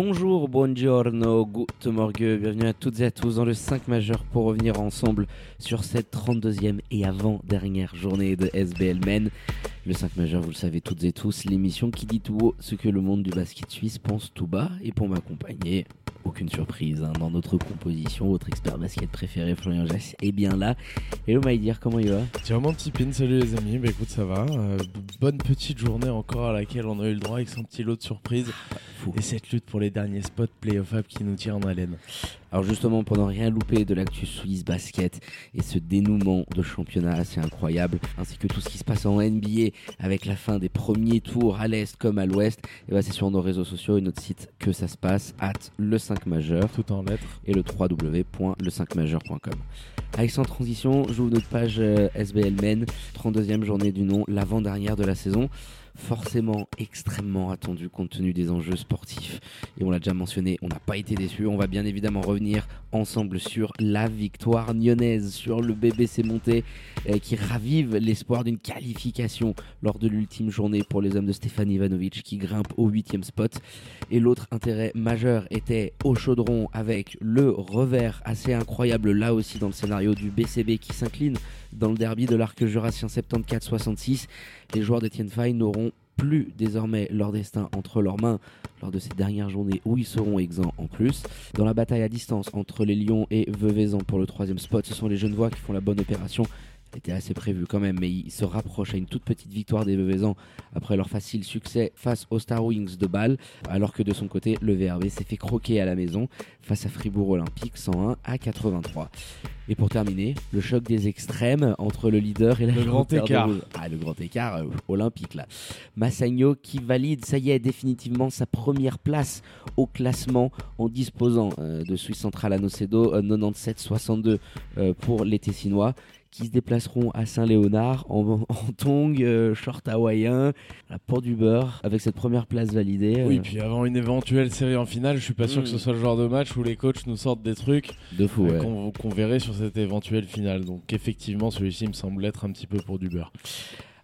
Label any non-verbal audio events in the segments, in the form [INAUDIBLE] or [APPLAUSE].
Bonjour, buongiorno, good morgue, bienvenue à toutes et à tous dans le 5 majeur pour revenir ensemble sur cette 32e et avant-dernière journée de SBL Men. Le 5 majeur, vous le savez toutes et tous, l'émission qui dit tout haut ce que le monde du basket suisse pense tout bas. Et pour m'accompagner, aucune surprise hein, dans notre composition, votre expert basket préféré, Florian Jass, est bien là. Hello Maïdir, comment il va? Tiens, mon petit pin, salut les amis, bah écoute, ça va. Euh, bonne petite journée encore à laquelle on a eu le droit avec son petit lot de surprises. Et cette lutte pour les derniers spots playoff up qui nous tire en haleine. Alors justement, pour ne rien louper de l'actu Suisse basket et ce dénouement de championnat assez incroyable, ainsi que tout ce qui se passe en NBA avec la fin des premiers tours à l'Est comme à l'Ouest, et ben c'est sur nos réseaux sociaux et notre site que ça se passe, at le 5 majeur Tout en lettres. et le www.le5majeur.com. Avec sans transition, j'ouvre notre page euh, SBL Men, 32e journée du nom, l'avant-dernière de la saison. Forcément extrêmement attendu compte tenu des enjeux sportifs. Et on l'a déjà mentionné, on n'a pas été déçus. On va bien évidemment revenir ensemble sur la victoire lyonnaise, sur le BBC monté euh, qui ravive l'espoir d'une qualification lors de l'ultime journée pour les hommes de Stéphane Ivanovic qui grimpe au huitième spot. Et l'autre intérêt majeur était au chaudron avec le revers assez incroyable là aussi dans le scénario du BCB qui s'incline dans le derby de l'arc jurassien 74-66. Les joueurs d'Etienne Fay n'auront plus désormais leur destin entre leurs mains lors de ces dernières journées où ils seront exempts en plus. Dans la bataille à distance entre les Lions et Veuvezan pour le troisième spot, ce sont les Genevois qui font la bonne opération. C'était assez prévu quand même, mais ils se rapprochent à une toute petite victoire des Veuvezans après leur facile succès face aux Star Wings de Bâle, alors que de son côté, le VRB s'est fait croquer à la maison face à Fribourg Olympique 101 à 83. Et pour terminer, le choc des extrêmes entre le leader et la Le grand de écart. Rouge. Ah, le grand écart euh, olympique là. Massagno qui valide, ça y est, définitivement sa première place au classement en disposant euh, de Suisse Central à Nocedo, euh, 97-62 euh, pour les Tessinois qui se déplaceront à Saint-Léonard en, [LAUGHS] en tongs, euh, short hawaïen, à la port du beurre, avec cette première place validée. Oui, euh, puis avant une éventuelle série en finale, je suis pas sûr que ce soit le genre de match où les coachs nous sortent des trucs de fou, euh, ouais. qu'on qu'on verrait sur cette éventuelle finale. Donc effectivement, celui-ci me semble être un petit peu pour du beurre.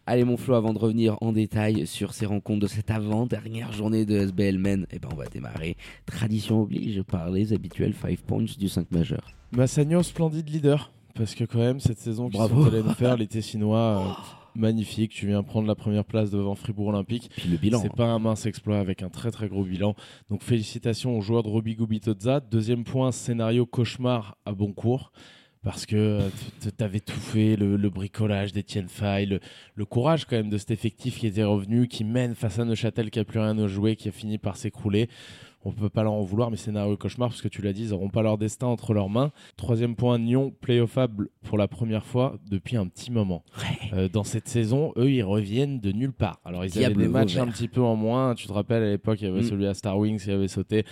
Allez mon Flo, avant de revenir en détail sur ces rencontres de cette avant-dernière journée de SBL Men, eh ben on va démarrer. Tradition oblige par les habituels 5 points du 5 majeur. Massagno, splendide leader. Parce que quand même, cette saison qu'ils Bravo. sont allés nous faire, [LAUGHS] les Tessinois, euh, magnifique. Tu viens prendre la première place devant Fribourg Olympique. Puis le bilan. C'est pas un mince exploit avec un très très gros bilan. Donc félicitations aux joueurs de Roby Gubitozza. Deuxième point, scénario cauchemar à bon cours. Parce que euh, t'avais tout fait, le, le bricolage d'Etienne Fay, le, le courage quand même de cet effectif qui était revenu, qui mène face à Neuchâtel qui a plus rien à jouer, qui a fini par s'écrouler. On peut pas leur en vouloir, mais scénario cauchemar, parce que tu l'as dit, ils n'auront pas leur destin entre leurs mains. Troisième point, Nyon, playoffable pour la première fois depuis un petit moment. Euh, dans cette saison, eux, ils reviennent de nulle part. Alors, ils Diable avaient des matchs un petit peu en moins. Tu te rappelles, à l'époque, il y avait Mm. celui à Star Wings qui avait sauté.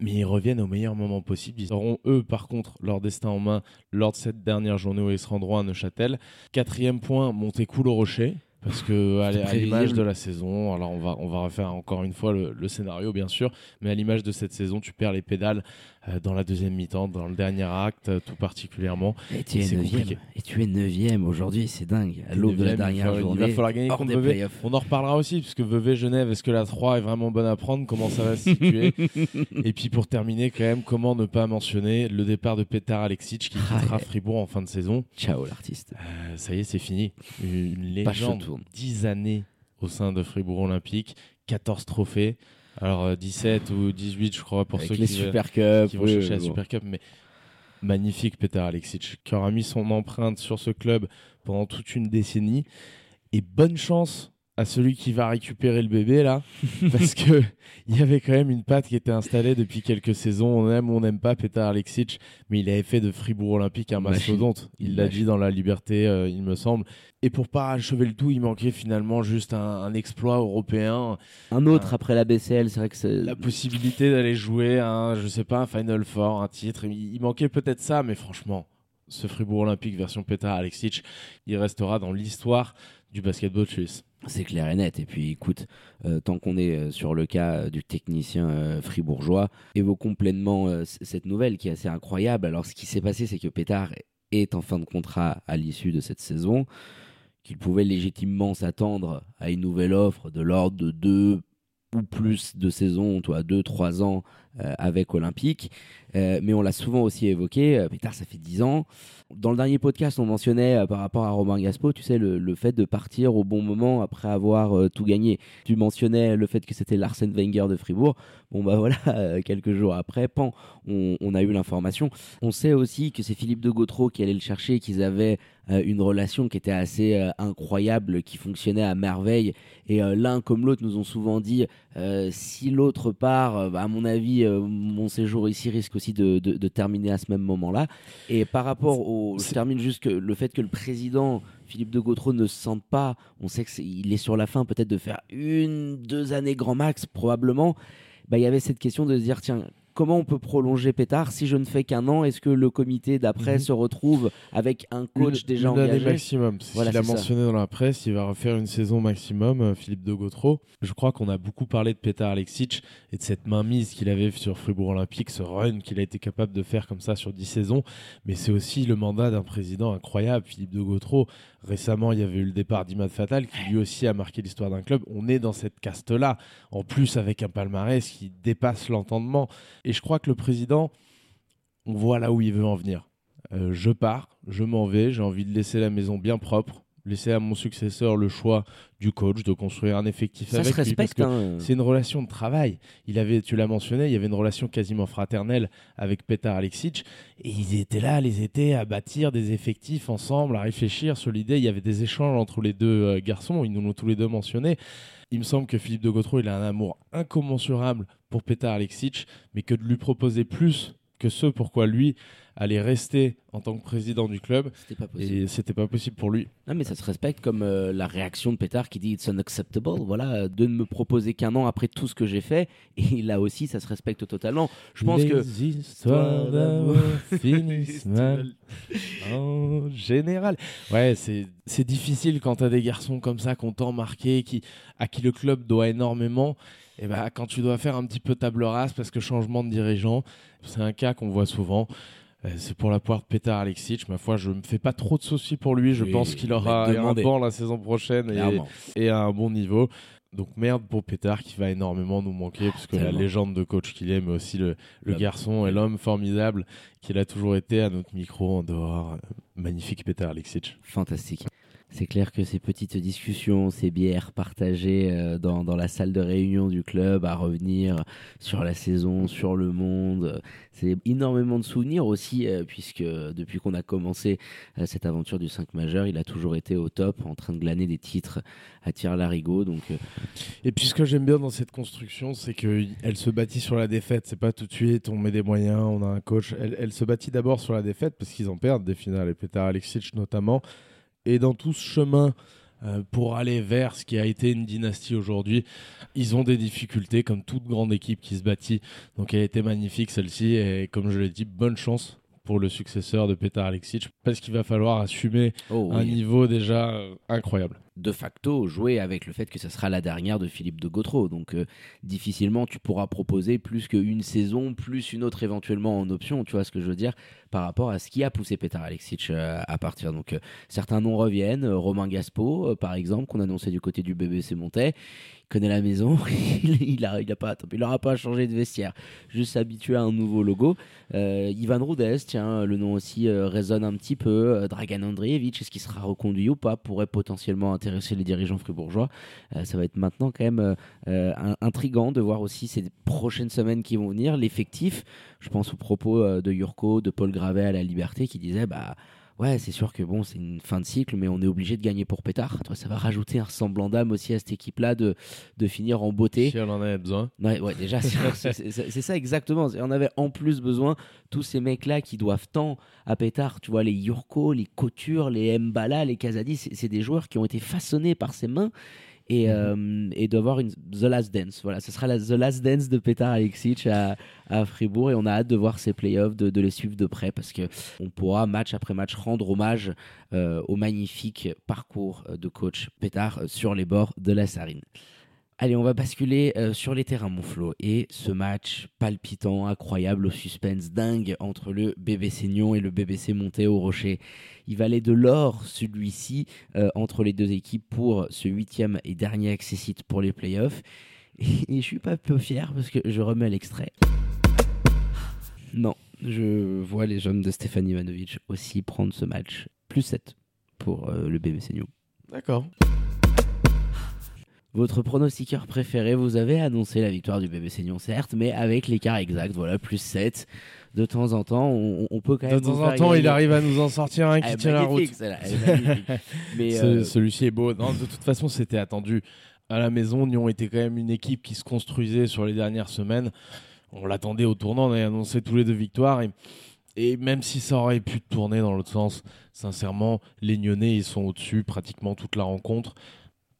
Mais ils reviennent au meilleur moment possible. Ils auront, eux, par contre, leur destin en main lors de cette dernière journée où ils se rendront à Neuchâtel. Quatrième point, Montécoul au Rocher. Parce que à, l'image. de la saison, alors on va, on va refaire encore une fois le, le scénario bien sûr, mais à l'image de cette saison, tu perds les pédales dans la deuxième mi-temps, dans le dernier acte euh, tout particulièrement. Et tu es c'est 9 compliqué. Et tu es 9 aujourd'hui, c'est dingue. À l'aube de la il dernière journée. Il va falloir gagner contre Vevey. On en reparlera aussi, puisque Vevey Genève, est-ce que la 3 est vraiment bonne à prendre? Comment ça va se situer? [LAUGHS] Et puis pour terminer, quand même, comment ne pas mentionner le départ de Petar Alexic qui Ah, quittera ouais. Fribourg en fin de saison? Ciao l'artiste. Euh, Ça y est, c'est fini. Une légende. tourne. 10 années au sein de Fribourg Olympique, 14 trophées. Alors euh, 17 ou 18, je crois, pour Avec ceux les qui, Super Cup. qui vont oui, chercher la bon. Super Cup. Mais magnifique, Petar Alexic, qui aura mis son empreinte sur ce club pendant toute une décennie. Et bonne chance à celui qui va récupérer le bébé là, [LAUGHS] parce que il y avait quand même une patte qui était installée depuis quelques saisons. On aime ou on n'aime pas Petar Alexic, mais il avait fait de Fribourg Olympique un mastodonte. Il l'a dit dans la Liberté, euh, il me semble. Et pour pas achever le tout, il manquait finalement juste un, exploit européen. Un autre après la BCL, c'est vrai que c'est la possibilité d'aller jouer un, je sais pas, un Final Four, un titre. Il, manquait peut-être ça, mais franchement, ce Fribourg Olympique version Petar Alexic, il restera dans l'histoire du basketball suisse. C'est clair et net. Et puis écoute, euh, tant qu'on est euh, sur le cas euh, du technicien fribourgeois, évoquons pleinement cette nouvelle qui est assez incroyable. Alors ce qui s'est passé, c'est que Pétard est en fin de contrat à l'issue de cette saison, qu'il pouvait légitimement s'attendre à une nouvelle offre de l'ordre de deux ou plus de saisons, toi, deux, trois ans avec Olympique. mais on l'a souvent aussi évoqué, Pétard, ça fait dix ans. Dans le dernier podcast, on mentionnait euh, par rapport à Romain Gaspo, tu sais, le, fait de partir au bon moment après avoir euh, tout gagné. Tu mentionnais le fait que c'était Larsen Wenger de Fribourg. Bon, bah [LAUGHS] voilà, euh, quelques jours après, pan, on, a eu l'information. On sait aussi que c'est Philippe de Gautreau qui allait le chercher, qu'ils avaient une relation qui était assez incroyable, qui fonctionnait à merveille. Et l'un comme l'autre nous ont souvent dit si l'autre part, bah, à mon avis, mon séjour ici risque aussi de, de terminer à ce même moment-là. Et par rapport au je termine juste que le fait que le président Philippe de Gautreau ne se sente pas, on sait qu'il est, est sur la fin peut-être de faire une, deux années grand max probablement. Bah, il y avait cette question de se dire tiens comment on peut prolonger Pétard si je ne fais qu'un an? Est-ce que le comité d'après mhm. se retrouve avec un coach déjà une engagé? maximum. il a mentionné dans la presse, il va refaire une saison maximum, euh, Philippe de Gautreau. Je crois qu'on a beaucoup parlé de Pétard Alexic et de cette mainmise qu'il avait sur Fribourg Olympique, ce run qu'il a été capable de faire comme ça sur 10 saisons. Mais c'est aussi le mandat d'un président incroyable, Philippe de Gautreau. Récemment, il y avait eu le départ d'Imad Fatal qui lui aussi a marqué l'histoire d'un club. On est dans cette caste-là, en plus avec un palmarès qui dépasse l'entendement. Et je crois que le président, on voit là où il veut en venir. Euh, je pars, je m'en vais, j'ai envie de laisser la maison bien propre, laisser à mon successeur le choix du coach, de construire un effectif avec lui. Parce que hein. c'est une relation de travail. Il avait, tu l'as mentionné, il y avait une relation quasiment fraternelle avec Petar Alexic. Et ils étaient là les étés à bâtir des effectifs ensemble, à réfléchir sur l'idée. Il y avait des échanges entre les deux euh, garçons. Ils nous l'ont tous les deux mentionné. Il me semble que Philippe de Gautreau, il a un amour incommensurable pour Petar Alexic, mais que de lui proposer plus que ce pourquoi lui allait rester en tant que président du club. C'était pas possible. Et c'était pas possible pour lui. Non, mais ça se respecte comme euh, la réaction de Pétard qui dit It's unacceptable. Voilà, de ne me proposer qu'un an après tout ce que j'ai fait. Et là aussi, ça se respecte totalement. Je pense Les que. histoires d'amour finissent [LAUGHS] mal. En général. Ouais, c'est difficile quand t'as des garçons comme ça, qu'on t'a marqué, qui, à qui le club doit énormément. Et bah, quand tu dois faire un petit peu table rase parce que changement de dirigeant, c'est un cas qu'on voit souvent. Euh, c'est pour la poire de Petar Alexic. Ma foi, je me fais pas trop de soucis pour lui. Je pense qu'il aura un banc la saison prochaine et, à un bon niveau. Donc merde pour Pétard qui va énormément nous manquer, parce que la légende de coach qu'il est, mais aussi le, garçon et l'homme formidable qu'il a toujours été à notre micro en dehors. Magnifique Pétard Alexic. Fantastique. C'est clair que ces petites discussions, ces bières partagées euh, dans, dans, la salle de réunion du club, à revenir sur la saison, sur le monde, euh, c'est énormément de souvenirs aussi, euh, puisque depuis qu'on a commencé cette aventure du 5 majeur, il a toujours été au top, en train de glaner des titres à tir larigot. Donc, Et puis ce que j'aime bien dans cette construction, c'est qu'elle se bâtit sur la défaite. C'est pas tout de suite, on met des moyens, on a un coach. Elle, elle se bâtit d'abord sur la défaite, parce qu'ils en perdent des finales, et Petar Alexic notamment. Et dans tout ce chemin euh, pour aller vers ce qui a été une dynastie aujourd'hui, ils ont des difficultés comme toute grande équipe qui se bâtit. Donc elle a été magnifique celle-ci. Et comme je l'ai dit, bonne chance pour le successeur de Petar Alexic parce qu'il va falloir assumer oh un niveau déjà euh, incroyable de facto jouer avec le fait que ce sera la dernière de Philippe de Gautreau. Donc euh, difficilement tu pourras proposer plus qu'une saison, plus une autre éventuellement en option, tu vois ce que je veux dire, par rapport à ce qui a poussé Petar Alexic euh, à partir. Donc euh, certains noms reviennent, Romain Gaspo par exemple, qu'on annonçait du côté du BBC Montais connaît la maison, [LAUGHS] il a, il a pas, il aura pas changé de vestiaire, juste s'habituer à un nouveau logo. Ivan Roudès, tiens, le nom aussi résonne un petit peu. Dragan Andreevich, est-ce qu'il sera reconduit ou pas, pourrait potentiellement intéresser chez les dirigeants fribourgeois. Euh, ça va être maintenant quand même euh, euh, intrigant de voir aussi ces prochaines semaines qui vont venir, l'effectif. Je pense aux propos de Yurko, de Paul Gravet à la Liberté qui disait bah ouais, c'est sûr que bon, c'est une fin de cycle, mais on est obligé de gagner pour Pétard. Toi, ça va rajouter un semblant d'âme aussi à cette équipe-là de, de finir en beauté. Si elle en avait besoin. Ouais, ouais, déjà, c'est ça exactement. On avait en plus besoin tous ces mecs-là qui doivent tant à Pétard. Tu vois, les Yurko, les Couture, les Mbala, les Kazadi, c'est des joueurs qui ont été façonnés par ses mains et, euh, et d'avoir une The Last Dance. Voilà, ce sera la The Last Dance de Petar Alexic à, à Fribourg et on a hâte de voir ces playoffs, de, de les suivre de près parce que on pourra match après match rendre hommage euh, au magnifique parcours euh, de coach Pétard euh, sur les bords de la Sarine. Allez, on va basculer euh, sur les terrains, mon Flo. Et ce match palpitant, incroyable, au suspense dingue entre le BBC Nyon et le BBC Monté au Rocher. Il valait de l'or, celui-ci, euh, entre les deux équipes pour ce huitième et dernier accessite pour les playoffs. Et, [LAUGHS] et je suis pas peu fier parce que je remets l'extrait. Non, je vois les jeunes de Stéphane Ivanovic aussi prendre ce match. Plus 7 pour euh, le BBC Nyon. D'accord. Votre pronostiqueur préféré, vous avez annoncé la victoire du bébé Seignon, certes, mais avec l'écart exact, voilà, plus 7. De temps en temps, on, on peut quand même. De temps en temps, il arrive à nous en sortir un [LAUGHS] Elle qui tient la route. euh, Celui-ci est beau. Non, de toute façon, c'était attendu. À la maison, Nyon était quand même une équipe qui se construisait sur les dernières semaines. On l'attendait au tournant, on avait annoncé tous les deux victoires. Et, et même si ça aurait pu tourner dans l'autre sens, sincèrement, les Nyonnais, ils sont au-dessus pratiquement toute la rencontre.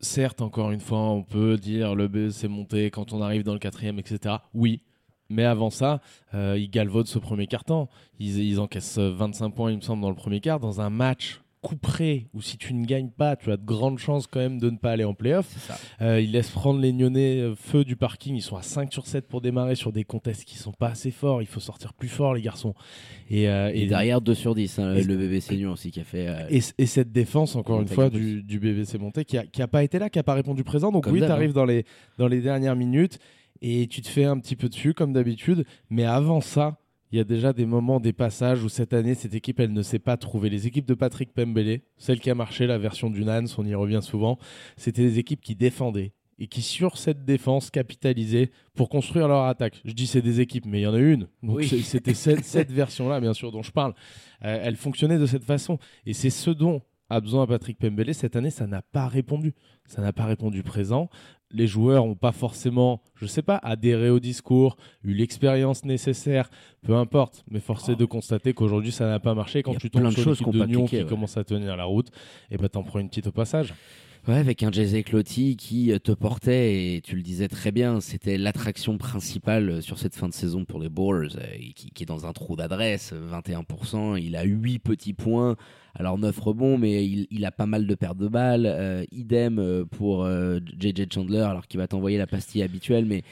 Certes, encore une fois, on peut dire le B s'est monté quand on arrive dans le quatrième, etc. Oui. Mais avant ça, euh, ils galvaudent ce premier quart-temps. Ils, ils encaissent 25 points, il me semble, dans le premier quart, dans un match couperé où si tu ne gagnes pas, tu as de grandes chances quand même de ne pas aller en playoff. Euh, ils laissent prendre les Nyonnais euh, feu du parking. Ils sont à 5 sur 7 pour démarrer sur des contests qui sont pas assez forts. Il faut sortir plus fort, les garçons. Et, euh, Et, et derrière, 2 sur 10, hein, le bébé Seignon aussi qui a fait. euh, et, et cette défense, encore une fois, du, du BBC Monté, qui a, qui a pas été là, qui a pas répondu présent. Donc Comme oui, tu arrives dans, les, dans les dernières minutes et tu te fais un petit peu dessus, comme d'habitude. Mais avant ça, il y a déjà des moments, des passages où cette année, cette équipe, elle ne s'est pas trouvée. Les équipes de Patrick Pembele, celle qui a marché, la version du Nans, on y revient souvent, c'était des équipes qui défendaient et qui, sur cette défense, capitalisaient pour construire leur attaque. Je dis c'est des équipes, mais il y en a une. Donc Oui. c'était cette, cette version-là, bien sûr, dont je parle. Euh, elle fonctionnait de cette façon. Et c'est ce dont a besoin Patrick Pembele. Cette année, ça n'a pas répondu. Ça n'a pas répondu présent. Les joueurs n'ont pas forcément, je sais pas, adhéré au discours, eu l'expérience nécessaire, peu importe. Mais force est de constater qu'aujourd'hui, ça n'a pas marché. Quand tu tombes sur l'équipe qui de Nyon qui ouais. commence à tenir la route, et ben t'en prends une petite au passage. Ouais, avec un Jay Cloty qui euh, te portait, et tu le disais très bien, c'était l'attraction principale euh, sur cette fin de saison pour les Bulls, euh, qui, qui est dans un trou d'adresse, euh, 21%, il a 8 petits points, alors 9 rebonds, mais il, il a pas mal de pertes de balles, euh, idem pour euh, JJ Chandler, alors qu'il va t'envoyer la pastille habituelle, mais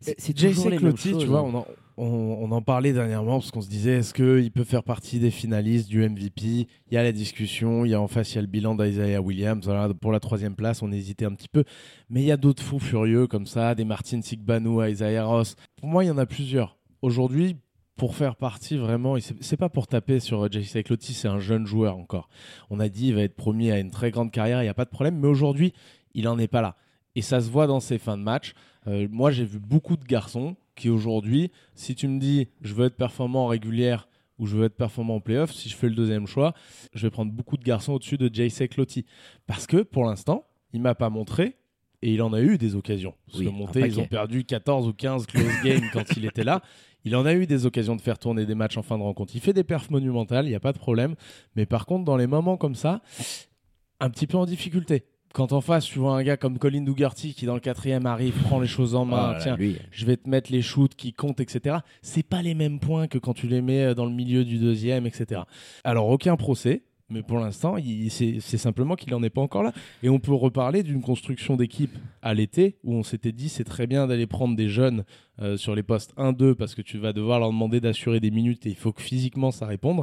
c'est choses, tu vois, hein. on en, on, en parlait dernièrement parce qu'on se disait est-ce qu'il peut faire partie des finalistes du MVP Il y a la discussion, il y a en face il y a le bilan d'Isaiah Williams. Pour la troisième place, on hésitait un petit peu. Mais il y a d'autres fous furieux comme ça, des Martin Sigbanou, Isaiah Ross. Pour moi, il y en a plusieurs. Aujourd'hui, pour faire partie vraiment, et c'est pas pour taper sur JC Cloty, c'est un jeune joueur encore. On a dit il va être promis à une très grande carrière, il n'y a pas de problème. Mais aujourd'hui, il en est pas là. Et ça se voit dans ses fins de match. Euh, moi, j'ai vu beaucoup de garçons qui aujourd'hui, si tu me dis je veux être performant en régulière ou je veux être performant en playoff, si je fais le deuxième choix, je vais prendre beaucoup de garçons au-dessus de JC Cloty. Parce que pour l'instant, il m'a pas montré et il en a eu des occasions. Parce Oui, que un monté, ils ont perdu 14 ou 15 close [LAUGHS] games quand il était là. Il en a eu des occasions de faire tourner des matchs en fin de rencontre. Il fait des perfs monumentales, il n'y a pas de problème. Mais par contre, dans les moments comme ça, un petit peu en difficulté. Quand en face, tu vois un gars comme Colin Dougarty qui, dans le quatrième, arrive, prend les choses en main. tiens, lui, je vais te mettre les shoots qui comptent, etc. C'est pas les mêmes points que quand tu les mets euh, dans le milieu du deuxième, etc. Alors, aucun procès. Mais pour l'instant, c'est simplement qu'il n'en est pas encore là. Et on peut reparler d'une construction d'équipe à l'été où on s'était dit c'est très bien d'aller prendre des jeunes euh, sur les postes 1-2 parce que tu vas devoir leur demander d'assurer des minutes et il faut que physiquement ça réponde.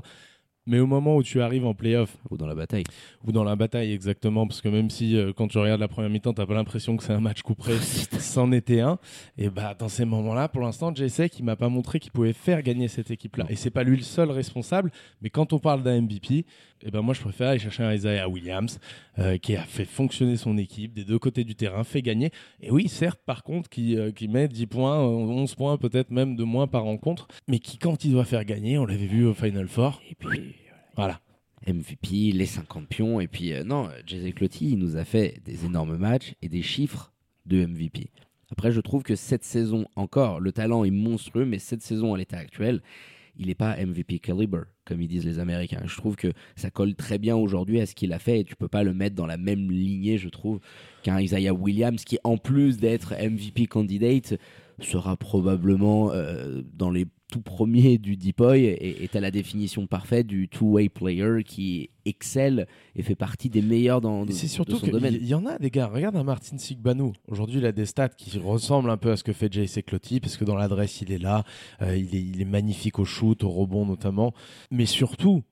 Mais au moment où tu arrives en playoff ou dans la bataille. ou dans la bataille exactement, parce que même si euh, quand tu regardes la première mi-temps, t'as pas l'impression que c'est un match couperé, [LAUGHS] c'en était un. Et bah dans ces moments-là, pour l'instant, Jesse qui m'a pas montré qu'il pouvait faire gagner cette équipe-là. Et c'est pas lui le seul responsable, mais quand on parle d'un MVP, et ben moi je préfère aller chercher un Isaiah Williams euh, qui a fait fonctionner son équipe des deux côtés du terrain, fait gagner. Et oui, certes, par contre, qui, euh, qui met 10 points, euh, 11 points, peut-être même de moins par rencontre, mais qui quand il doit faire gagner, on l'avait vu au Final Four, Et puis, voilà. MVP, les 50 pions. Et puis, euh, non, Jay Clotti, il nous a fait des énormes matchs et des chiffres de MVP. Après, je trouve que cette saison encore, le talent est monstrueux, mais cette saison à l'état actuel, il n'est pas MVP caliber, comme ils disent les Américains. Je trouve que ça colle très bien aujourd'hui à ce qu'il a fait et tu peux pas le mettre dans la même lignée, je trouve, qu'un Isaiah Williams qui, en plus d'être MVP candidate, sera probablement euh, dans les tout premiers du Deepoy et est à la définition parfaite du two-way player qui excelle et fait partie des meilleurs dans, c'est surtout son domaine. Il y en a des gars, regarde un Martin Sigbanou. Aujourd'hui, il a des stats qui ressemblent un peu à ce que fait J.C. Clotti parce que dans l'adresse, il est là, euh, il, est, il est magnifique au shoot, au rebond notamment. Mais surtout,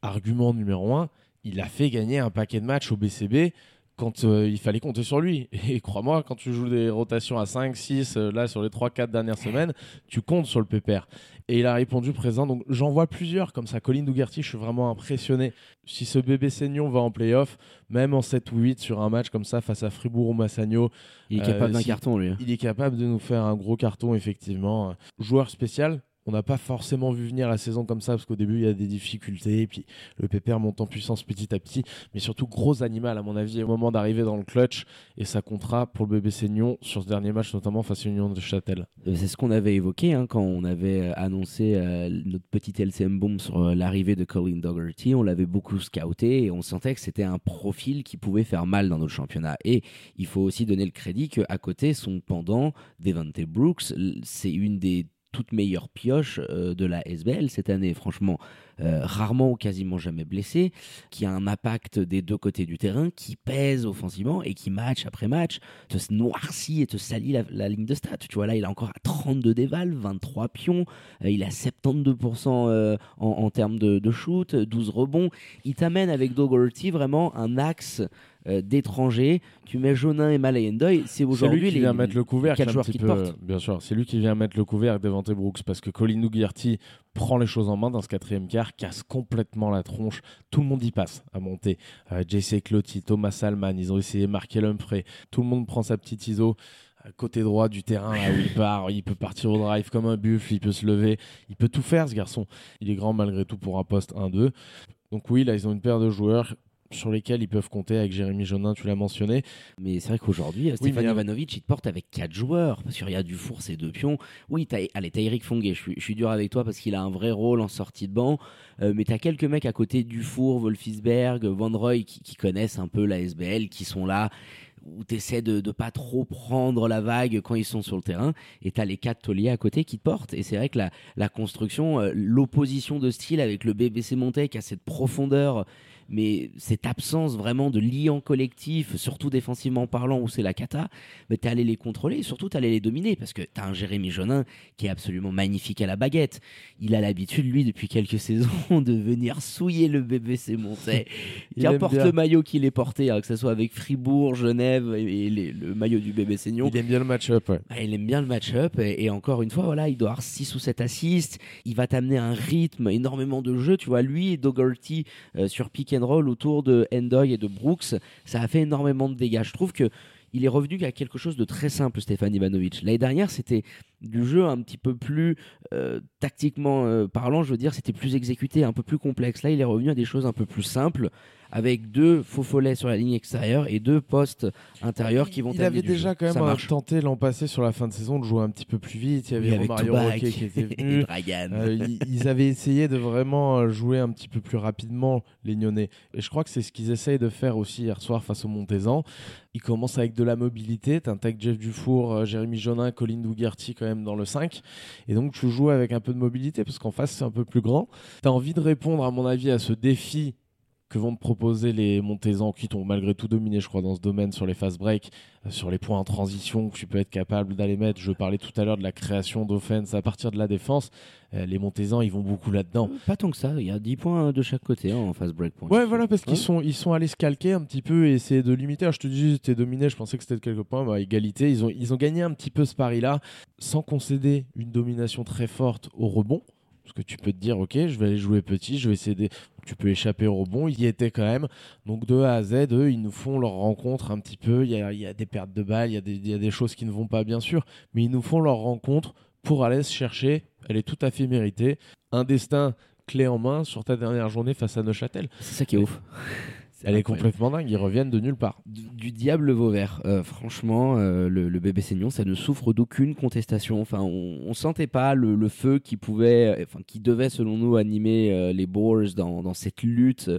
argument numéro un, il a fait gagner un paquet de matchs au BCB quand euh, il fallait compter sur lui. [LAUGHS] Et crois-moi, quand tu joues des rotations à 5, 6, euh, là sur les 3-4 dernières semaines, tu comptes sur le pépère. Et il a répondu présent. Donc j'en vois plusieurs comme ça. Colin Dougarty, je suis vraiment impressionné. Si ce bébé Seignon va en playoff, même en 7 ou 8 sur un match comme ça face à Fribourg ou Massagno, il est capable d'un carton lui. Hein. Il est capable de nous faire un gros carton effectivement. Joueur spécial, on n'a pas forcément vu venir la saison comme ça parce qu'au début il y a des difficultés et puis le pépère monte en puissance petit à petit. Mais surtout gros animal à mon avis au moment d'arriver dans le clutch et ça comptera pour le bébé Seignon sur ce dernier match notamment face à Union de Châtel. Euh, c'est ce qu'on avait évoqué hein, quand on avait euh, annoncé euh, notre petit LCM boom sur l'arrivée de Colin Dougherty. On l'avait beaucoup scouté et on sentait que c'était un profil qui pouvait faire mal dans notre championnat et il faut aussi donner le crédit qu'à côté son pendant Devante Brooks c'est une des toute meilleure pioche euh, de la SBL cette année. Franchement, rarement ou quasiment jamais blessé, qui a un impact des deux côtés du terrain, qui pèse offensivement et qui match après match te noircit et te salit la, ligne de stats. Tu vois là, il a encore 32 déval, 23 pions, euh, il a 72% en, termes de, shoot, 12 rebonds. Il t'amène avec Dougherty vraiment un axe d'étrangers. Tu mets Jonin et Malayendoy, c'est aujourd'hui qui vient mettre le couvercle un petit peu, bien sûr. C'est lui qui vient mettre le couvercle devant Brooks parce que Colin Ugirty prend les choses en main dans ce quatrième quart, casse complètement la tronche. Tout le monde y passe à monter. Euh, JC Cloty, Thomas Salman, ils ont essayé marquer Humphrey. Tout le monde prend sa petite ISO côté droit du terrain là où il part, il peut partir au drive comme un buffle, il peut se lever, il peut tout faire ce garçon. Il est grand malgré tout pour un poste 1-2. Donc oui, là ils ont une paire de joueurs sur lesquels ils peuvent compter avec Jérémy Jonin, tu l'as mentionné. Mais c'est vrai qu'aujourd'hui, oui, Stéphane Ivanovic, il te porte avec quatre joueurs. Parce qu'il y a Dufour, c'est deux pions. Oui, as, allez, t'as Eric Fonguet. Je suis, dur avec toi parce qu'il a un vrai rôle en sortie de banc. Euh, mais t'as quelques mecs à côté, Dufour, Wolfisberg, Van Roy, qui, connaissent un peu la SBL, qui sont là où tu essaies de ne pas trop prendre la vague quand ils sont sur le terrain, et tu as les quatre tauliers à côté qui te portent. Et c'est vrai que la, la construction, euh, l'opposition de style avec le BBC Monté qui a cette profondeur mais cette absence vraiment de liant collectif, surtout défensivement parlant, où c'est la cata, mais t'es allé les contrôler et surtout t'es allé les dominer parce que t'as un Jérémy Jonin qui est absolument magnifique à la baguette. Il a l'habitude, lui, depuis quelques [LAUGHS] saisons, de venir souiller le BBC Montais. [LAUGHS] Qu'importe le maillot qu'il ait porté, hein, que ce soit avec Fribourg, Genève et, le maillot du bébé Seignon. Il aime bien le match-up. Ah, il aime bien le match-up et, encore une fois, voilà, il doit avoir 6 ou 7 assists. Il va t'amener un rythme, énormément de jeux. Tu vois, lui et Dougherty euh, sur pick and autour de Endoy et de Brooks, ça a fait énormément de dégâts. Je trouve que il est revenu à quelque chose de très simple, Stéphane Ivanovic. L'année dernière, c'était du jeu un petit peu plus euh, tactiquement euh, parlant, je veux dire, c'était plus exécuté, un peu plus complexe. Là, il est revenu à des choses un peu plus simples, avec deux faux follets sur la ligne extérieure et deux postes intérieurs qui vont Il avait déjà quand même tenté l'an passé sur la fin de saison de jouer un petit peu plus vite. Il y avait Mario Roquet qui était [LAUGHS] venu. Euh, ils, avaient essayé de vraiment jouer un petit peu plus rapidement les Nyonnais. Et je crois que c'est ce qu'ils essayent de faire aussi hier soir face au Montezan. Ils commencent avec de la mobilité. T'intègres Jeff Dufour, euh, Jérémy Jonin, Colin Dougarty quand même dans le 5. Et donc tu joues avec un peu de mobilité parce qu'en face c'est un peu plus grand. Tu as envie de répondre à mon avis à ce défi que vont te proposer les Montezans qui t'ont malgré tout dominé, je crois, dans ce domaine sur les fast break, euh, sur les points en transition que tu peux être capable d'aller mettre. Je parlais tout à l'heure de la création d'offense à partir de la défense. Euh, les Montezans, ils vont beaucoup là-dedans. Euh, pas tant que ça, il y a 10 points de chaque côté hein, en fast break. Point. Ouais, voilà, parce qu'ils sont, ils sont allés se calquer un petit peu et essayer de limiter. je te dis, t'es dominé, je pensais que c'était de quelques points, bah, égalité. Ils ont, ils ont gagné un petit peu ce pari-là sans concéder une domination très forte au rebond. Parce que tu peux te dire, ok, je vais aller jouer petit, je vais essayer de... Tu peux échapper au rebond, il y était quand même. Donc de A à Z, eux, ils nous font leur rencontre un petit peu. Il y a, il y a des pertes de balles, il y, a des, il y, a des, choses qui ne vont pas, bien sûr. Mais ils nous font leur rencontre pour aller se chercher. Elle est tout à fait méritée. Un destin clé en main sur ta dernière journée face à Neuchâtel. C'est ça qui est ouf. Elle est complètement dingue, ils reviennent de nulle part. Du, du diable Vauvert. Euh, franchement, euh, le, le, bébé Seignon, ça ne souffre d'aucune contestation. Enfin, on, on sentait pas le, le, feu qui pouvait, enfin, qui devait, selon nous, animer euh, les dans, dans cette lutte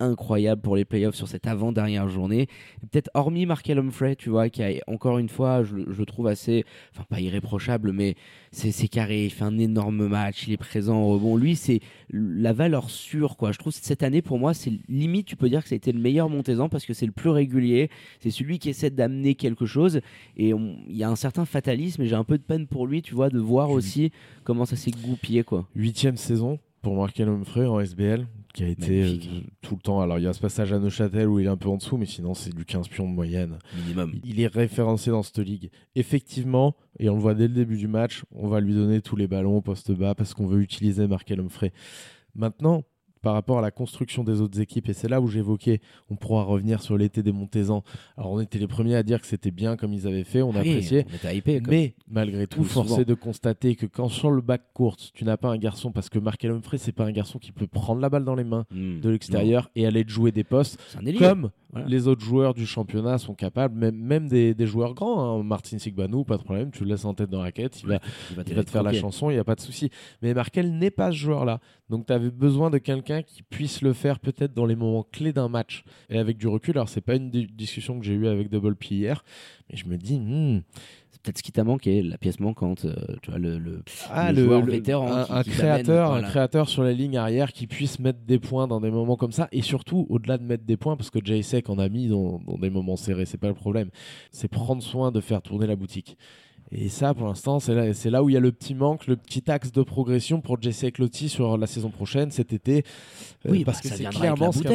incroyable pour les playoffs sur cette avant-dernière journée. Peut-être hormis Markel Humphrey, tu vois, qui a encore une fois, je, je le trouve assez, enfin pas irréprochable, mais c'est carré, il fait un énorme match, il est présent au rebond. Lui, c'est la valeur sûre, quoi. Je trouve que cette année, pour moi, c'est limite, tu peux dire que c'était le meilleur Montezan parce que c'est le plus régulier, c'est celui qui essaie d'amener quelque chose et il y a un certain fatalisme et j'ai un peu de peine pour lui, tu vois, de voir aussi comment ça s'est goupillé, quoi. Huitième saison pour Markel Humphrey en SBL qui a été euh, tout le temps. Alors, il y a ce passage à Neuchâtel où il est un peu en dessous, mais sinon, c'est du 15 pions de moyenne. Minimum. Il est référencé dans cette ligue. Effectivement, et on le voit dès le début du match, on va lui donner tous les ballons au poste bas parce qu'on veut utiliser Markel Humphrey. Maintenant, par rapport à la construction des autres équipes. Et c'est là où j'évoquais, on pourra revenir sur l'été des Montezans. Alors on était les premiers à dire que c'était bien comme ils avaient fait, on Ah oui, appréciait. on comme- Mais malgré tout, souvent. est de constater que quand sur le bac court, tu n'as pas un garçon, parce que Markel Humphrey, c'est pas un garçon qui peut prendre la balle dans les mains Hmm. de l'extérieur et aller te jouer des postes, comme Voilà. les autres joueurs du championnat sont capables, même, même des, des joueurs grands. hein. Martin Sigbanou, pas de problème, tu le laisses en tête dans la raquette, il va, Il va il va te faire la chanson, il n'y a pas de souci. Mais Markel n'est pas ce joueur-là. Donc tu avais besoin de quelqu'un qui puisse le faire peut-être dans les moments clés d'un match. Et avec du recul, alors c'est pas une di- discussion que j'ai eue avec Double P hier, mais je me dis, hmm, C'est peut-être ce qui t'a manqué, la pièce manquante, euh, tu vois, le, le, ah, le joueur vétéran un, qui- un qui créateur, un sur la ligne arrière qui puisse mettre des points dans des moments comme ça. Et surtout, au-delà de mettre des points, parce que Jay Sek en a mis dans, dans des moments serrés, c'est pas le problème. C'est prendre soin de faire tourner la boutique. Et ça, pour l'instant, c'est là, où il y a le petit manque, le petit axe de progression pour Jesse Clotti sur la saison prochaine, cet été. Euh, Oui, parce bah, que c'est clairement ce qui a,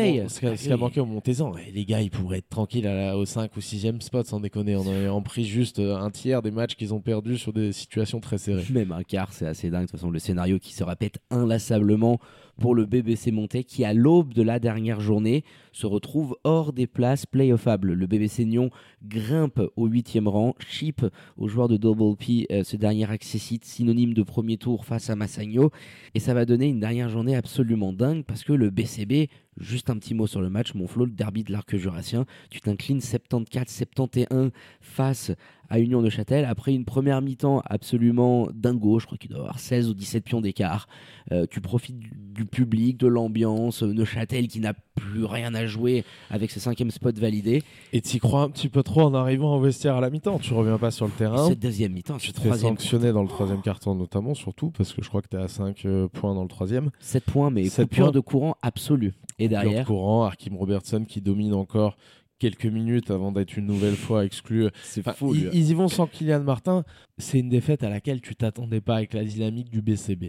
a- Ah a manqué au Montezan. Et les gars, ils pourraient être tranquilles à la- au 5 ou 6e spot, sans déconner, en ayant pris juste euh, un tiers des matchs qu'ils ont perdus sur des situations très serrées. Même un quart, c'est assez dingue. De toute façon, le scénario qui se répète inlassablement pour le BBC Montais qui, à l'aube de la dernière journée, se retrouve hors des places playoffables. Le BBC Nyon grimpe au huitième rang, chip au joueur de Double P, euh, ce dernier accessite synonyme de premier tour face à Massagno. Et ça va donner une dernière journée absolument dingue parce que le BCB, juste un petit mot sur le match, mon Flo, le derby de l'arc jurassien, tu t'inclines 74-71 face à Union de Châtel après une première mi-temps absolument dingo, je crois qu'il doit avoir 16 ou 17 pions d'écart. Euh, tu profites du, public, de l'ambiance, Neuchâtel qui n'a plus rien à jouer avec ce cinquième spot validé. Et tu crois un petit peu trop en arrivant au vestiaire à la mi-temps. Tu reviens pas sur le terrain. Cette deuxième mi-temps, Tu te fais sanctionner dans le troisième carton notamment, surtout parce que je crois que tu es à 5 points dans le troisième. 7 points, mais Sept coupure points. de courant absolue. Et Derrière. derrière, courant, Arkim Robertson qui domine encore quelques minutes avant d'être une nouvelle fois exclu. c'est Enfin, fou. ils, ils y vont sans Kylian Martin. C'est une défaite à laquelle tu t'attendais pas avec la dynamique du BCB.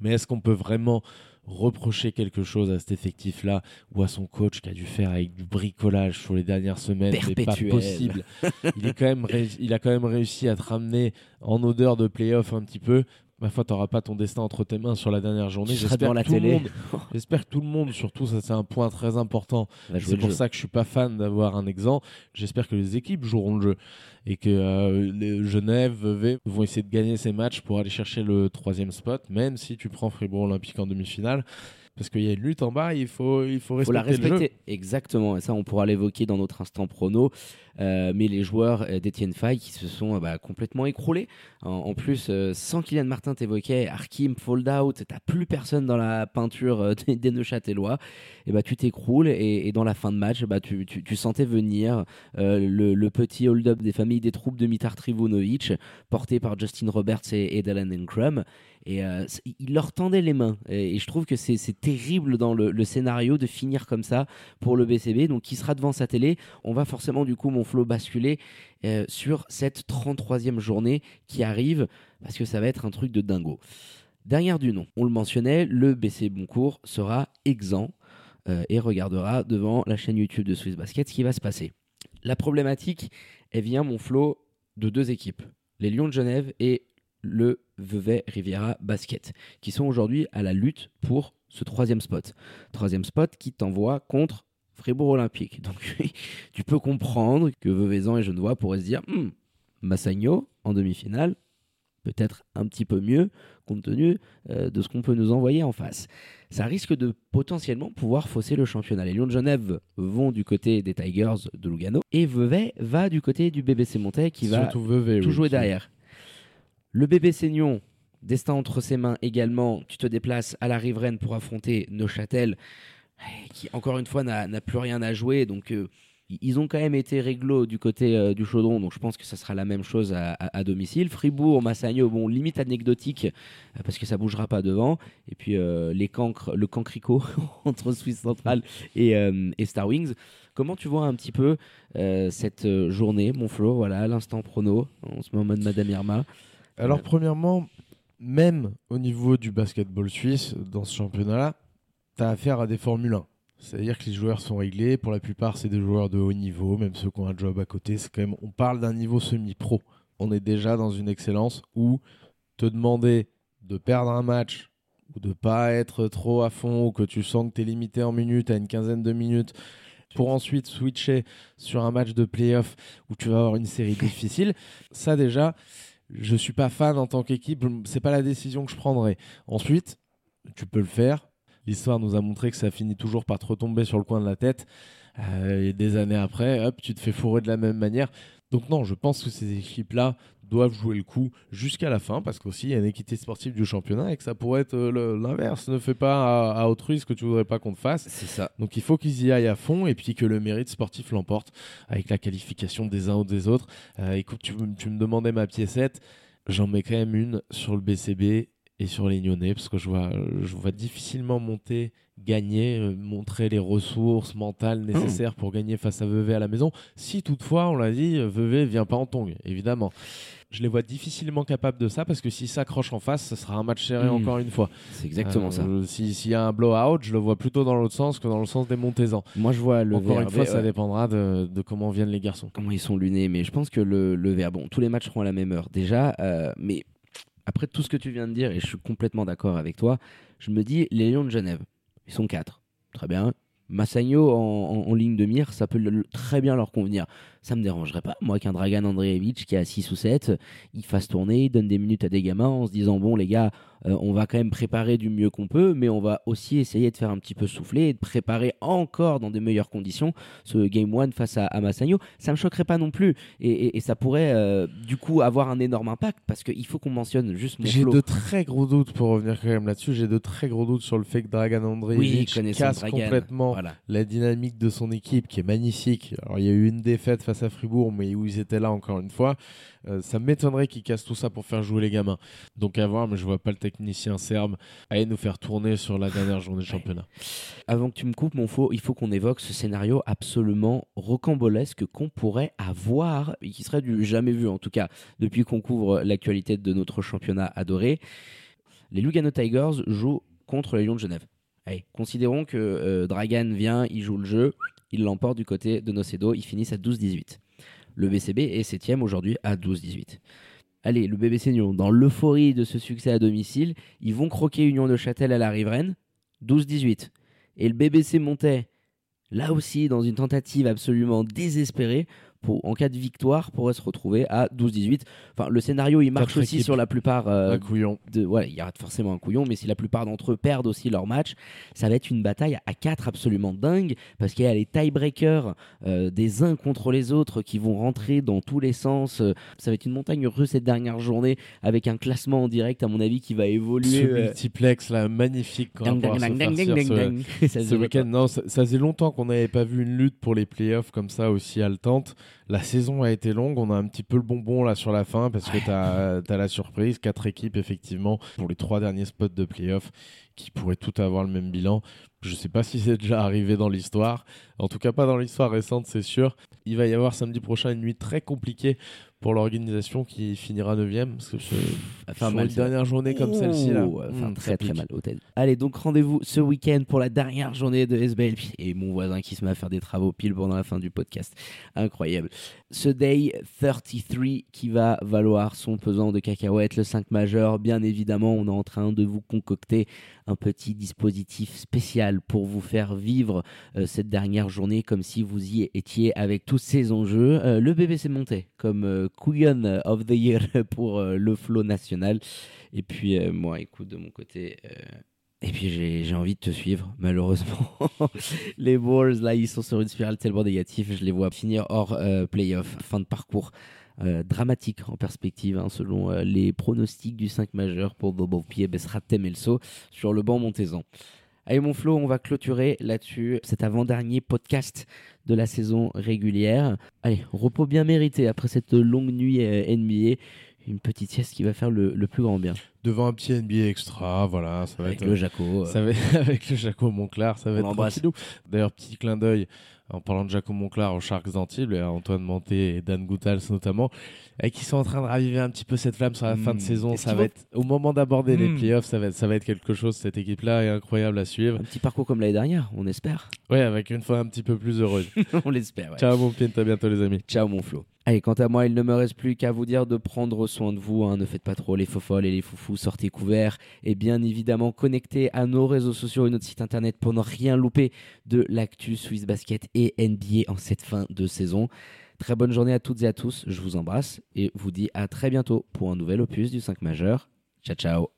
Mais est-ce qu'on peut vraiment reprocher quelque chose à cet effectif-là ou à son coach qui a dû faire avec du bricolage sur les dernières semaines mais pas Perpétuel. possible il, est quand même il a quand même réussi à te ramener en odeur de playoff un petit peu. Ma foi, t'auras pas ton destin entre tes mains sur la dernière journée. J'espère la que tout le monde- J'espère que tout le monde, surtout, ça c'est un point très important, c'est pour ça que je suis pas fan d'avoir un exemple. J'espère que les équipes joueront le jeu et que euh, les Genève, Vevey vont essayer de gagner ces matchs pour aller chercher le troisième spot, même si tu prends Fribourg Olympique en demi-finale. Parce qu'il y a une lutte en bas, il faut, il faut faut la respecter le jeu. respecter. Exactement. Et ça, on pourra l'évoquer dans notre instant prono. Euh, mais les joueurs euh, d'Etienne Fay qui se sont euh, bah, complètement écroulés. En, plus, sans Kylian Martin t'évoquais, Arkim, fold out, t'as plus personne dans la peinture [LAUGHS] des, des Neuchâtelois. Et bah, tu t'écroules et, dans la fin de match, bah, tu, tu, sentais venir le, petit hold-up des familles des troupes de Mitar Trivunovic, porté par Justin Roberts et, et Dylan. Et euh, il leur tendait les mains. Et, je trouve que c'est terrible dans le, le scénario de finir comme ça pour le BCB. Donc, qui sera devant sa télé? On va forcément, du coup, mon flow basculer euh, sur cette 33e journée qui arrive parce que ça va être un truc de dingo. Derrière du nom, on le mentionnait, le BC Boncourt sera exempt euh, et regardera devant la chaîne YouTube de Swiss Basket ce qui va se passer. La problématique, elle vient, mon flow, de deux équipes, les Lions de Genève et le Vevey Riviera Basket, qui sont aujourd'hui à la lutte pour ce troisième spot. Troisième spot qui t'envoie contre Fribourg Olympique. Donc tu peux comprendre que Veuvezan et Genevois pourraient se dire Hmm, Massagno en demi-finale, peut-être un petit peu mieux compte tenu euh, de ce qu'on peut nous envoyer en face. Ça risque de potentiellement pouvoir fausser le championnat. Les Lions de Genève vont du côté des Tigers de Lugano et Vevey va du côté du BBC Montais qui va Vevey, tout oui, jouer derrière. Le BBC Nyon, destin entre ses mains également, tu te déplaces à la riveraine pour affronter Neuchâtel, qui encore une fois n'a plus rien à jouer, donc euh, ils ont quand même été réglo du côté euh, du chaudron, donc je pense que ça sera la même chose à, à- à domicile. Fribourg, Massagno, bon, limite anecdotique, euh, parce que ça bougera pas devant. Et puis les cancres, le cancrico [LAUGHS] entre Swiss Central et, et Star Wings. Comment tu vois un petit peu cette journée, mon Flo? Voilà, l'instant prono, on se met en mode Madame Irma. Alors, premièrement, même au niveau du basketball suisse, dans ce championnat-là, tu as affaire à des Formule 1. C'est-à-dire que les joueurs sont réglés. Pour la plupart, c'est des joueurs de haut niveau, même ceux qui ont un job à côté. C'est quand même, on parle d'un niveau semi-pro. On est déjà dans une excellence où te demander de perdre un match ou de pas être trop à fond ou que tu sens que tu es limité en minutes à une quinzaine de minutes pour ensuite switcher sur un match de playoff où tu vas avoir une série difficile. Ça déjà, je suis pas fan en tant qu'équipe, c'est pas la décision que je prendrais. Ensuite, tu peux le faire. L'histoire nous a montré que ça finit toujours par te retomber sur le coin de la tête. Euh, et des années après, hop, tu te fais fourrer de la même manière. Donc non, je pense que ces équipes-là doivent jouer le coup jusqu'à la fin, parce qu'aussi il y a une équité sportive du championnat et que ça pourrait être euh, l'inverse. Ne fais pas à, à autrui ce que tu voudrais pas qu'on te fasse. C'est ça. Donc il faut qu'ils y aillent à fond et puis que le mérite sportif l'emporte avec la qualification des uns ou des autres. Euh, écoute, tu, me- tu me demandais ma piécette, j'en mets quand même une sur le BCB et sur les Nyonnais parce que je vois, je vois difficilement monter, gagner, euh, montrer les ressources mentales nécessaires pour gagner face à Vevey à la maison. Si toutefois, on l'a dit, Vevey vient pas en tongue, évidemment. Je les vois difficilement capables de ça parce que s'ils s'accrochent en face, ce sera un match serré Mm. encore une fois. C'est exactement Euh, ça. si- S'il y a un blowout, je le vois plutôt dans l'autre sens que dans le sens des Montezans. Moi, je vois le Encore une fois, ça ouais. dépendra de, de comment viennent les garçons. comment ils sont lunés, mais je pense que le, le verre, bon, tous les matchs seront à la même heure déjà, euh, mais après tout ce que tu viens de dire, et je suis complètement d'accord avec toi, je me dis, les Lions de Genève, ils sont quatre, très bien. Massagno en, ligne de mire, ça peut très bien leur convenir. Ça me dérangerait pas, moi, qu'un Dragan Andreevich qui a 6 ou 7, il fasse tourner, il donne des minutes à des gamins en se disant, bon, les gars, euh, on va quand même préparer du mieux qu'on peut, mais on va aussi essayer de faire un petit peu souffler et de préparer encore dans des meilleures conditions ce Game 1 face à, à Massagno. Ça me choquerait pas non plus, et, et- et ça pourrait euh, du coup avoir un énorme impact, parce qu'il faut qu'on mentionne juste mon J'ai de très gros doutes, pour revenir quand même là-dessus, j'ai de très gros doutes sur le fait que Dragan Oui, Andreevich connaissant casse Dragan. complètement Voilà. la dynamique de son équipe qui est magnifique. Alors il y a eu une défaite face à Fribourg, mais où ils étaient là encore une fois. Euh, ça m'étonnerait qu'ils cassent tout ça pour faire jouer les gamins. Donc à voir, mais je vois pas le technicien serbe aller nous faire tourner sur la dernière journée de championnat. Avant que tu me coupes, mon faux, il faut qu'on évoque ce scénario absolument rocambolesque qu'on pourrait avoir, et qui serait du jamais vu en tout cas, depuis qu'on couvre l'actualité de notre championnat adoré. Les Lugano Tigers jouent contre les Lions de Genève. Allez, considérons que euh, Dragan vient, il joue le jeu, il l'emporte du côté de Nocedo, ils finissent à 12-18. Le BCB est septième aujourd'hui à 12-18. Allez, le BBC Nyon, dans l'euphorie de ce succès à domicile, ils vont croquer Union de Châtel à la riveraine, 12-18. Et le BBC Montais, là aussi, dans une tentative absolument désespérée, pour, en cas de victoire, pourrait se retrouver à 12-18. Enfin, le scénario, il marche Quatre aussi équipes. sur la plupart euh, Un couillon. de, voilà, il y aura forcément un couillon, mais si la plupart d'entre eux perdent aussi leur match, ça va être une bataille à 4 absolument dingue, parce qu'il y a les tiebreakers euh, des uns contre les autres qui vont rentrer dans tous les sens. Euh, Ça va être une montagne russe cette dernière journée, avec un classement en direct, à mon avis, qui va évoluer. Ce multiplex là, magnifique quand ce- [LAUGHS] week-end, non, ça, ça faisait longtemps qu'on n'avait pas vu une lutte pour les playoffs comme ça aussi haletante. La saison a été longue, on a un petit peu le bonbon là sur la fin parce que tu as, la surprise, quatre équipes effectivement pour les trois derniers spots de playoffs qui pourraient tout avoir le même bilan. Je sais pas si c'est déjà arrivé dans l'histoire, en tout cas pas dans l'histoire récente, c'est sûr. Il va y avoir samedi prochain une nuit très compliquée pour l'organisation qui finira 9 parce que c'est Enfin, mal, une dernière journée comme celle-ci là. Enfin, mmh, très très pique. mal au tel. Allez, donc rendez-vous ce week-end pour la dernière journée de SBL. Et mon voisin qui se met à faire des travaux pile pendant la fin du podcast. Incroyable. Ce Day 33 qui va valoir son pesant de cacahuètes, le 5 majeur. Bien évidemment, on est en train de vous concocter un petit dispositif spécial pour vous faire vivre euh, cette dernière journée comme si vous y étiez avec tous ces enjeux. Euh, le BBC montait comme euh, Queen of the Year [LAUGHS] pour euh, le flow national. Et puis moi, écoute, de mon côté... et puis j'ai envie de te suivre, malheureusement. [LAUGHS] les Bulls, là, ils sont sur une spirale tellement négative. Je les vois finir hors euh, playoff, fin de parcours. Euh, dramatique en perspective, hein, selon euh, les pronostics du 5 majeur pour Bobo Pied, Bessrat Temelso sur le banc Montezan. Allez mon Flo, on va clôturer là-dessus cet avant-dernier podcast de la saison régulière. Allez, repos bien mérité après cette longue nuit euh, NBA. Une petite sieste qui va faire le, le plus grand bien. Devant un petit NBA extra, voilà, ça va Avec être le Jaco. euh, Ça va [LAUGHS] avec le Jaco Monclar, ça va On être. D'ailleurs, petit clin d'œil en parlant de Jaco Monclar aux Sharks à Antoine Manté et Dan Goutals notamment, et qui sont en train de raviver un petit peu cette flamme sur la fin de Mm. saison. Ça va être au moment d'aborder les Mm. playoffs, ça va être, ça va être quelque chose. Cette équipe-là est incroyable à suivre. Un petit parcours comme l'année dernière, on espère. Ouais, avec une fin un petit peu plus heureuse. [LAUGHS] on l'espère. ouais. Ciao mon pied, à bientôt les amis. Ciao mon Flo. Allez, quant à moi, il ne me reste plus qu'à vous dire de prendre soin de vous. hein. Ne faites pas trop les faux folles et les foufous. Sortez couverts et bien évidemment connectez à nos réseaux sociaux et notre site internet pour ne rien louper de l'actu Swiss Basket et NBA en cette fin de saison. Très bonne journée à toutes et à tous. Je vous embrasse et vous dis à très bientôt pour un nouvel opus du 5 majeur. Ciao ciao.